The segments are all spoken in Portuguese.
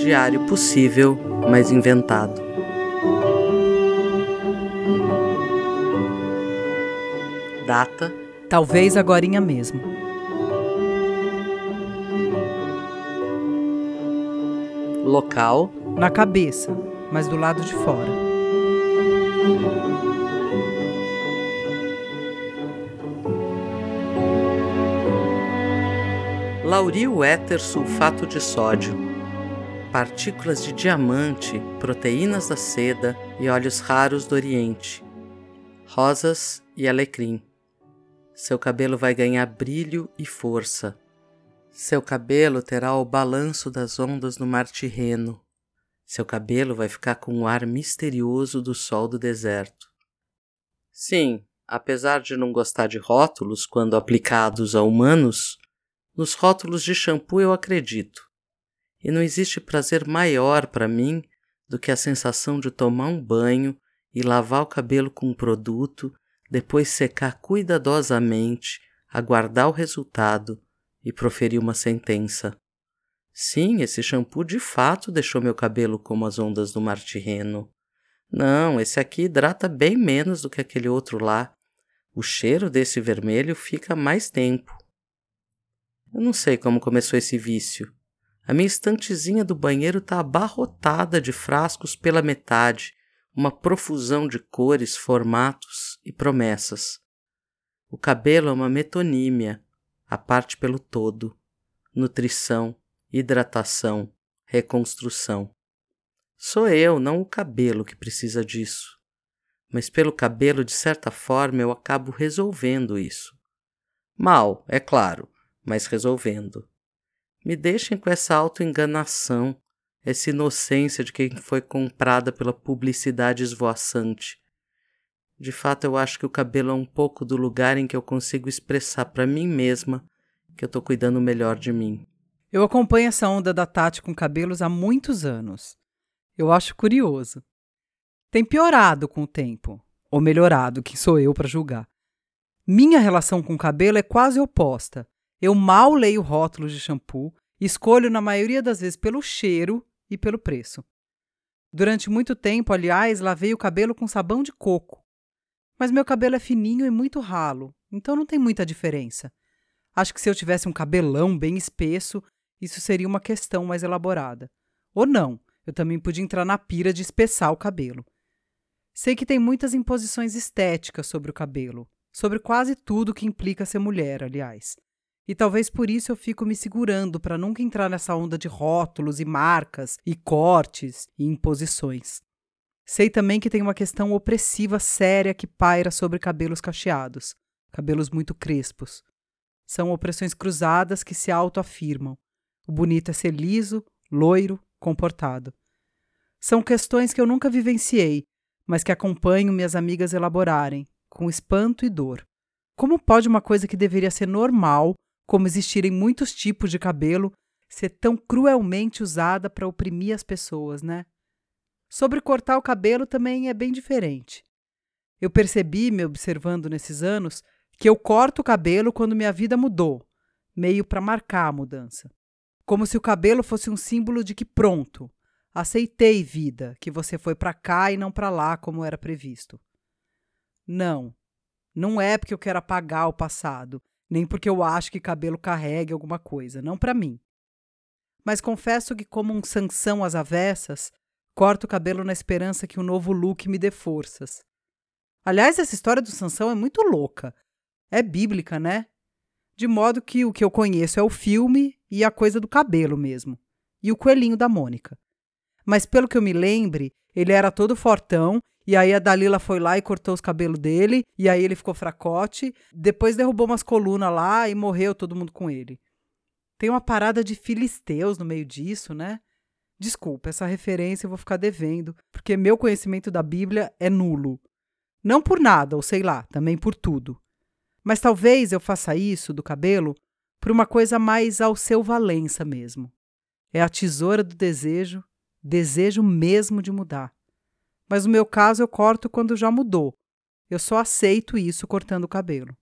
Diário possível, mas inventado. Data: Talvez agorinha mesmo. Local: Na cabeça, mas do lado de fora. Lauril éter sulfato de sódio, partículas de diamante, proteínas da seda e óleos raros do Oriente, rosas e alecrim. Seu cabelo vai ganhar brilho e força. Seu cabelo terá o balanço das ondas no mar Tirreno. Seu cabelo vai ficar com o ar misterioso do sol do deserto. Sim, apesar de não gostar de rótulos quando aplicados a humanos, nos rótulos de shampoo eu acredito. E não existe prazer maior para mim do que a sensação de tomar um banho e lavar o cabelo com um produto, depois secar cuidadosamente, aguardar o resultado e proferir uma sentença. Sim, esse shampoo de fato deixou meu cabelo como as ondas do mar Tirreno. Não, esse aqui hidrata bem menos do que aquele outro lá. O cheiro desse vermelho fica mais tempo. Eu não sei como começou esse vício. A minha estantezinha do banheiro está abarrotada de frascos pela metade, uma profusão de cores, formatos e promessas. O cabelo é uma metonímia, a parte pelo todo, nutrição, hidratação, reconstrução. Sou eu, não o cabelo, que precisa disso. Mas pelo cabelo, de certa forma, eu acabo resolvendo isso. Mal, é claro, mas resolvendo. Me deixem com essa autoenganação, essa inocência de quem foi comprada pela publicidade esvoaçante. De fato, eu acho que o cabelo é um pouco do lugar em que eu consigo expressar para mim mesma que eu tô cuidando melhor de mim. Eu acompanho essa onda da Tati com cabelos há muitos anos. Eu acho curioso. Tem piorado com o tempo, ou melhorado, quem sou eu para julgar. Minha relação com o cabelo é quase oposta. Eu mal leio rótulos de shampoo, escolho na maioria das vezes pelo cheiro e pelo preço. Durante muito tempo, aliás, lavei o cabelo com sabão de coco. Mas meu cabelo é fininho e muito ralo, então não tem muita diferença. Acho que se eu tivesse um cabelão bem espesso, isso seria uma questão mais elaborada. Ou não, eu também podia entrar na pira de espessar o cabelo. Sei que tem muitas imposições estéticas sobre o cabelo, sobre quase tudo que implica ser mulher, aliás. E talvez por isso eu fico me segurando para nunca entrar nessa onda de rótulos e marcas e cortes e imposições. Sei também que tem uma questão opressiva séria que paira sobre cabelos cacheados, cabelos muito crespos. São opressões cruzadas que se autoafirmam. O bonito é ser liso, loiro, comportado. São questões que eu nunca vivenciei, mas que acompanho minhas amigas elaborarem, com espanto e dor. Como pode uma coisa que deveria ser normal como existirem muitos tipos de cabelo, ser tão cruelmente usada para oprimir as pessoas, né? Sobre cortar o cabelo também é bem diferente. Eu percebi, me observando nesses anos, que eu corto o cabelo quando minha vida mudou, meio para marcar a mudança. Como se o cabelo fosse um símbolo de que pronto, aceitei vida, que você foi para cá e não para lá como era previsto. Não, não é porque eu quero apagar o passado, nem porque eu acho que cabelo carregue alguma coisa, não para mim. Mas confesso que, como um sanção às avessas, corto o cabelo na esperança que o um novo look me dê forças. Aliás, essa história do Sansão é muito louca. É bíblica, né? De modo que o que eu conheço é o filme e a coisa do cabelo mesmo. E o coelhinho da Mônica. Mas pelo que eu me lembre, ele era todo fortão e aí a Dalila foi lá e cortou os cabelos dele, e aí ele ficou fracote. Depois derrubou umas colunas lá e morreu todo mundo com ele. Tem uma parada de filisteus no meio disso, né? Desculpa, essa referência eu vou ficar devendo, porque meu conhecimento da Bíblia é nulo. Não por nada, ou sei lá, também por tudo. Mas talvez eu faça isso do cabelo por uma coisa mais ao seu Valença mesmo. É a tesoura do desejo, desejo mesmo de mudar mas no meu caso eu corto quando já mudou. Eu só aceito isso cortando o cabelo.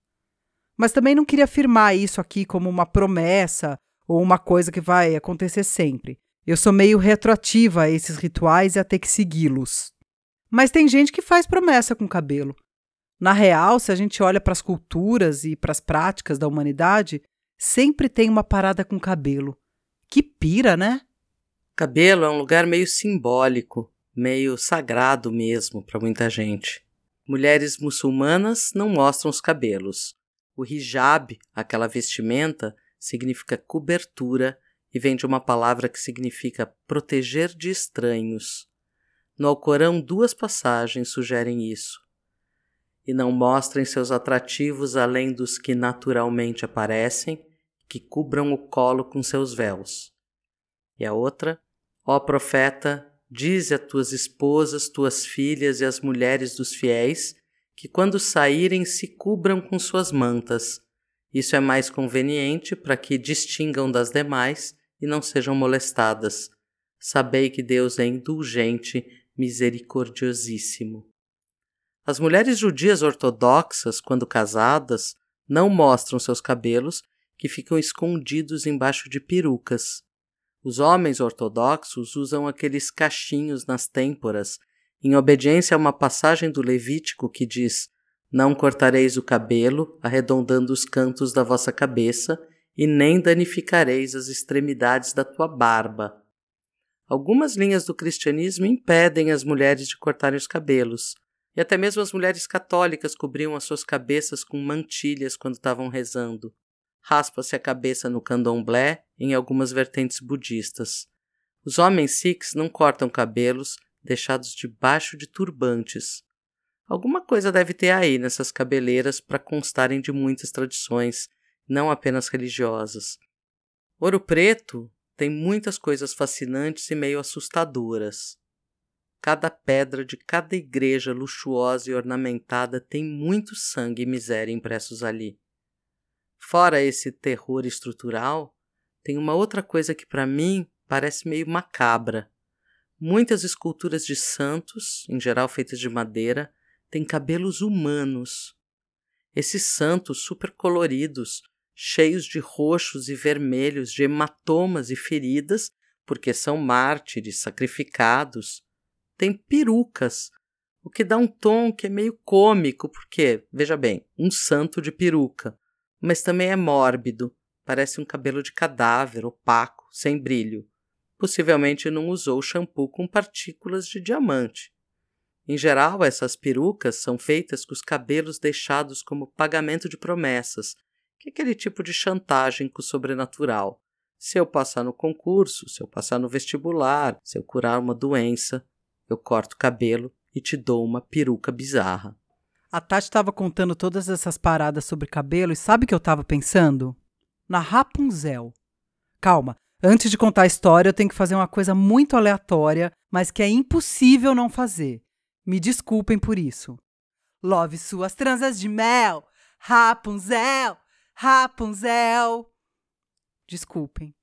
Mas também não queria afirmar isso aqui como uma promessa ou uma coisa que vai acontecer sempre. Eu sou meio retroativa a esses rituais e a ter que segui-los. Mas tem gente que faz promessa com cabelo. Na real, se a gente olha para as culturas e para as práticas da humanidade, sempre tem uma parada com cabelo. Que pira, né? Cabelo é um lugar meio simbólico, meio sagrado mesmo para muita gente. Mulheres muçulmanas não mostram os cabelos. O hijab, aquela vestimenta, significa cobertura e vem de uma palavra que significa proteger de estranhos. No Alcorão, duas passagens sugerem isso. E não mostrem seus atrativos além dos que naturalmente aparecem, que cubram o colo com seus véus. E a outra, ó profeta, dize a tuas esposas, tuas filhas e as mulheres dos fiéis que quando saírem se cubram com suas mantas. Isso é mais conveniente para que distingam das demais e não sejam molestadas. Sabei que Deus é indulgente, misericordiosíssimo. As mulheres judias ortodoxas, quando casadas, não mostram seus cabelos, que ficam escondidos embaixo de perucas. Os homens ortodoxos usam aqueles cachinhos nas têmporas, em obediência a uma passagem do Levítico que diz: Não cortareis o cabelo, arredondando os cantos da vossa cabeça, e nem danificareis as extremidades da tua barba. Algumas linhas do cristianismo impedem as mulheres de cortarem os cabelos, e até mesmo as mulheres católicas cobriam as suas cabeças com mantilhas quando estavam rezando. Raspa-se a cabeça no candomblé em algumas vertentes budistas. Os homens sikhs não cortam cabelos, deixados debaixo de turbantes. Alguma coisa deve ter aí nessas cabeleiras para constarem de muitas tradições não apenas religiosas. Ouro Preto tem muitas coisas fascinantes e meio assustadoras. Cada pedra de cada igreja luxuosa e ornamentada tem muito sangue e miséria impressos ali. Fora esse terror estrutural, tem uma outra coisa que para mim parece meio macabra. Muitas esculturas de santos, em geral feitas de madeira, têm cabelos humanos. Esses santos super coloridos cheios de roxos e vermelhos, de hematomas e feridas, porque são mártires sacrificados. Tem perucas, o que dá um tom que é meio cômico, porque, veja bem, um santo de peruca, mas também é mórbido, parece um cabelo de cadáver, opaco, sem brilho. Possivelmente não usou shampoo com partículas de diamante. Em geral, essas perucas são feitas com os cabelos deixados como pagamento de promessas, que é aquele tipo de chantagem com o sobrenatural. Se eu passar no concurso, se eu passar no vestibular, se eu curar uma doença, eu corto o cabelo e te dou uma peruca bizarra. A Tati estava contando todas essas paradas sobre cabelo e sabe o que eu estava pensando? Na Rapunzel. Calma, antes de contar a história, eu tenho que fazer uma coisa muito aleatória, mas que é impossível não fazer. Me desculpem por isso. Love suas tranças de mel, Rapunzel, Rapunzel. Desculpem.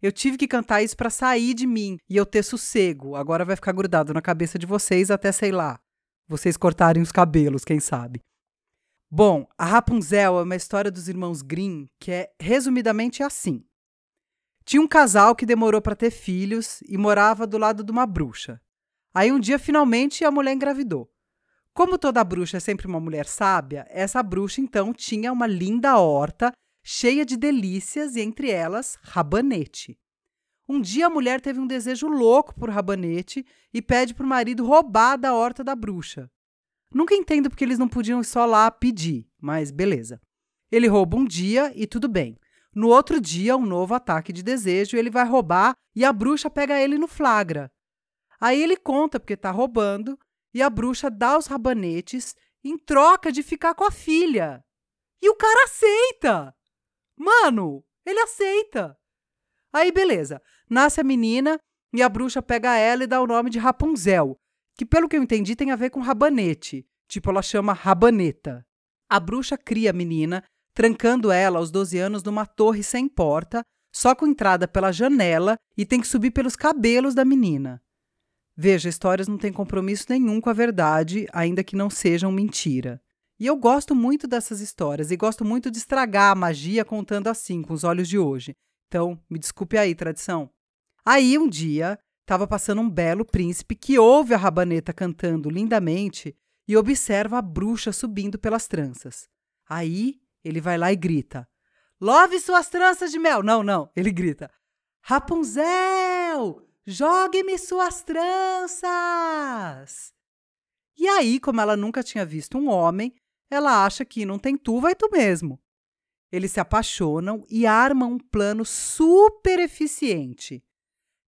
Eu tive que cantar isso para sair de mim e eu ter sossego. Agora vai ficar grudado na cabeça de vocês até, sei lá, vocês cortarem os cabelos, quem sabe. Bom, a Rapunzel é uma história dos irmãos Grimm que é resumidamente assim. Tinha um casal que demorou para ter filhos e morava do lado de uma bruxa. Aí um dia finalmente a mulher engravidou. Como toda bruxa é sempre uma mulher sábia, essa bruxa então tinha uma linda horta cheia de delícias e entre elas rabanete. Um dia a mulher teve um desejo louco por rabanete e pede para o marido roubar da horta da bruxa. Nunca entendo porque eles não podiam só lá pedir, mas beleza. Ele rouba um dia e tudo bem. No outro dia, um novo ataque de desejo, ele vai roubar e a bruxa pega ele no flagra. Aí ele conta porque está roubando e a bruxa dá os rabanetes em troca de ficar com a filha. E o cara aceita! Mano, ele aceita! Aí, beleza. Nasce a menina e a bruxa pega ela e dá o nome de Rapunzel, que, pelo que eu entendi, tem a ver com rabanete. Tipo, ela chama rabaneta. A bruxa cria a menina, trancando ela aos 12 anos numa torre sem porta, só com entrada pela janela e tem que subir pelos cabelos da menina. Veja, histórias não têm compromisso nenhum com a verdade, ainda que não sejam mentira. E eu gosto muito dessas histórias e gosto muito de estragar a magia contando assim, com os olhos de hoje. Então, me desculpe aí, tradição. Aí um dia estava passando um belo príncipe que ouve a rabaneta cantando lindamente e observa a bruxa subindo pelas tranças. Aí ele vai lá e grita: Love suas tranças de mel! Não, não, ele grita: Rapunzel, jogue-me suas tranças! E aí, como ela nunca tinha visto um homem, ela acha que não tem tu, vai tu mesmo. Eles se apaixonam e armam um plano super eficiente.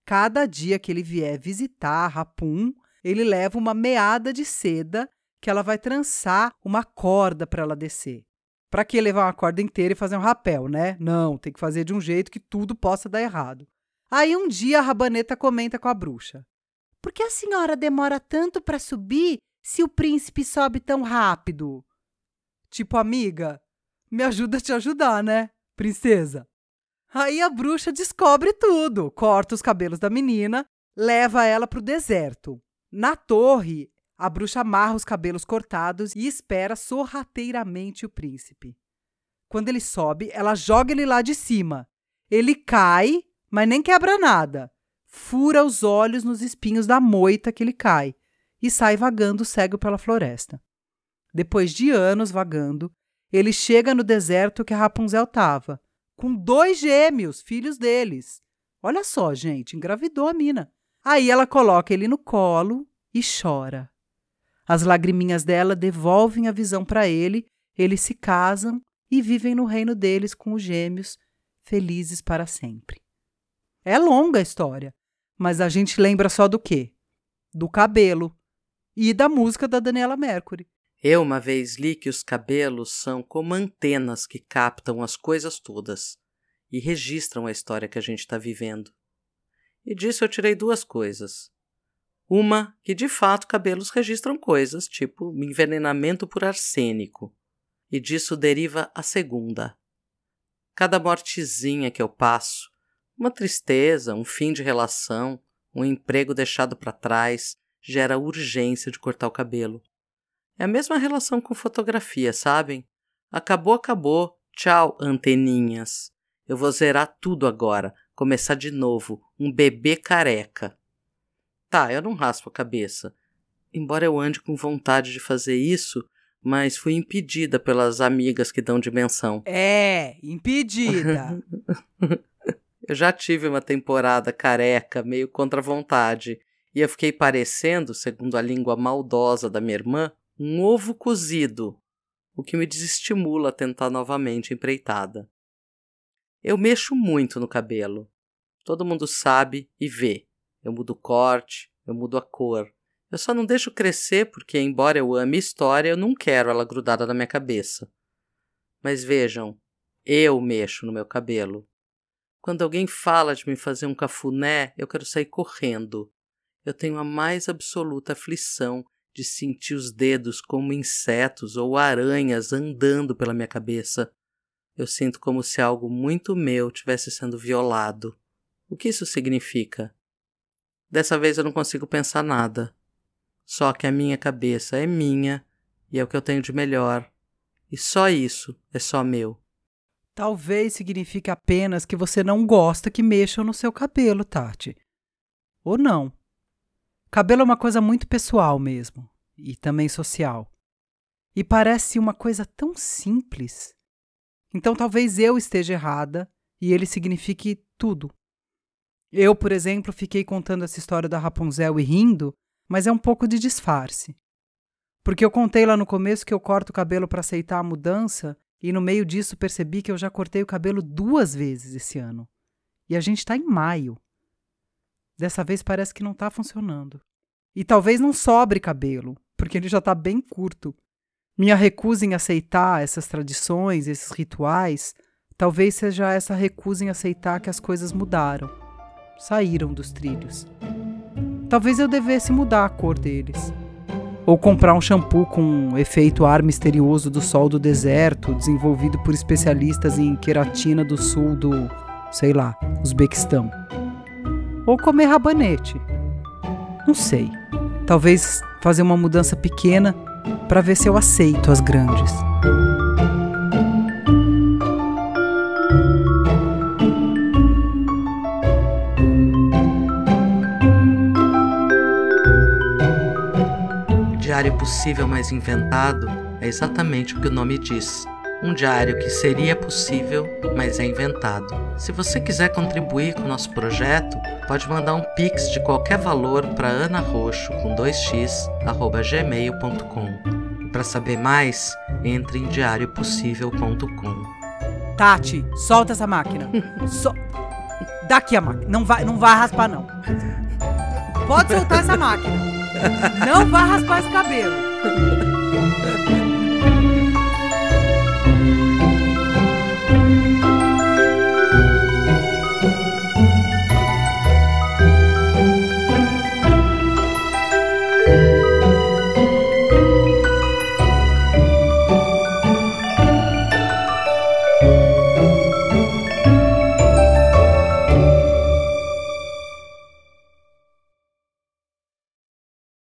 Cada dia que ele vier visitar Rapun, ele leva uma meada de seda que ela vai trançar uma corda para ela descer. Para que levar uma corda inteira e fazer um rapel, né? Não, tem que fazer de um jeito que tudo possa dar errado. Aí um dia a rabaneta comenta com a bruxa: Por que a senhora demora tanto para subir se o príncipe sobe tão rápido? Tipo, amiga, me ajuda a te ajudar, né, princesa? Aí a bruxa descobre tudo, corta os cabelos da menina, leva ela para o deserto. Na torre, a bruxa amarra os cabelos cortados e espera sorrateiramente o príncipe. Quando ele sobe, ela joga ele lá de cima. Ele cai, mas nem quebra nada. Fura os olhos nos espinhos da moita que ele cai e sai vagando cego pela floresta. Depois de anos vagando, ele chega no deserto que a Rapunzel estava com dois gêmeos, filhos deles. Olha só, gente, engravidou a mina. Aí ela coloca ele no colo e chora. As lagriminhas dela devolvem a visão para ele, eles se casam e vivem no reino deles com os gêmeos, felizes para sempre. É longa a história, mas a gente lembra só do quê? Do cabelo e da música da Daniela Mercury. Eu uma vez li que os cabelos são como antenas que captam as coisas todas e registram a história que a gente está vivendo. E disso eu tirei duas coisas. Uma, que de fato cabelos registram coisas, tipo envenenamento por arsênico. E disso deriva a segunda. Cada mortezinha que eu passo, uma tristeza, um fim de relação, um emprego deixado para trás, gera urgência de cortar o cabelo. É a mesma relação com fotografia, sabem? Acabou, acabou. Tchau, anteninhas. Eu vou zerar tudo agora, começar de novo, um bebê careca. Tá, eu não raspo a cabeça. Embora eu ande com vontade de fazer isso, mas fui impedida pelas amigas que dão dimensão. É, impedida. eu já tive uma temporada careca, meio contra a vontade, e eu fiquei parecendo, segundo a língua maldosa da minha irmã, um ovo cozido, o que me desestimula a tentar novamente a empreitada. Eu mexo muito no cabelo. Todo mundo sabe e vê. Eu mudo o corte, eu mudo a cor. Eu só não deixo crescer porque, embora eu ame história, eu não quero ela grudada na minha cabeça. Mas vejam, eu mexo no meu cabelo. Quando alguém fala de me fazer um cafuné, eu quero sair correndo. Eu tenho a mais absoluta aflição de sentir os dedos como insetos ou aranhas andando pela minha cabeça. Eu sinto como se algo muito meu tivesse sendo violado. O que isso significa? Dessa vez eu não consigo pensar nada. Só que a minha cabeça é minha e é o que eu tenho de melhor. E só isso é só meu. Talvez signifique apenas que você não gosta que mexam no seu cabelo, Tati. Ou não. Cabelo é uma coisa muito pessoal mesmo, e também social. E parece uma coisa tão simples. Então talvez eu esteja errada e ele signifique tudo. Eu, por exemplo, fiquei contando essa história da Rapunzel e rindo, mas é um pouco de disfarce. Porque eu contei lá no começo que eu corto o cabelo para aceitar a mudança e no meio disso percebi que eu já cortei o cabelo duas vezes esse ano. E a gente está em maio. Dessa vez parece que não está funcionando. E talvez não sobre cabelo, porque ele já está bem curto. Minha recusa em aceitar essas tradições, esses rituais, talvez seja essa recusa em aceitar que as coisas mudaram, saíram dos trilhos. Talvez eu devesse mudar a cor deles. Ou comprar um shampoo com um efeito ar misterioso do sol do deserto, desenvolvido por especialistas em queratina do sul do, sei lá, Uzbequistão ou comer rabanete. Não sei. Talvez fazer uma mudança pequena para ver se eu aceito as grandes. O diário possível mais inventado é exatamente o que o nome diz. Um diário que seria possível, mas é inventado. Se você quiser contribuir com o nosso projeto, pode mandar um pix de qualquer valor para anarroxo com 2x gmail.com. Para saber mais, entre em diariopossível.com. Tati, solta essa máquina. So... Daqui a máquina. Não vai, não vai raspar, não. Pode soltar essa máquina. Não vai raspar esse cabelo.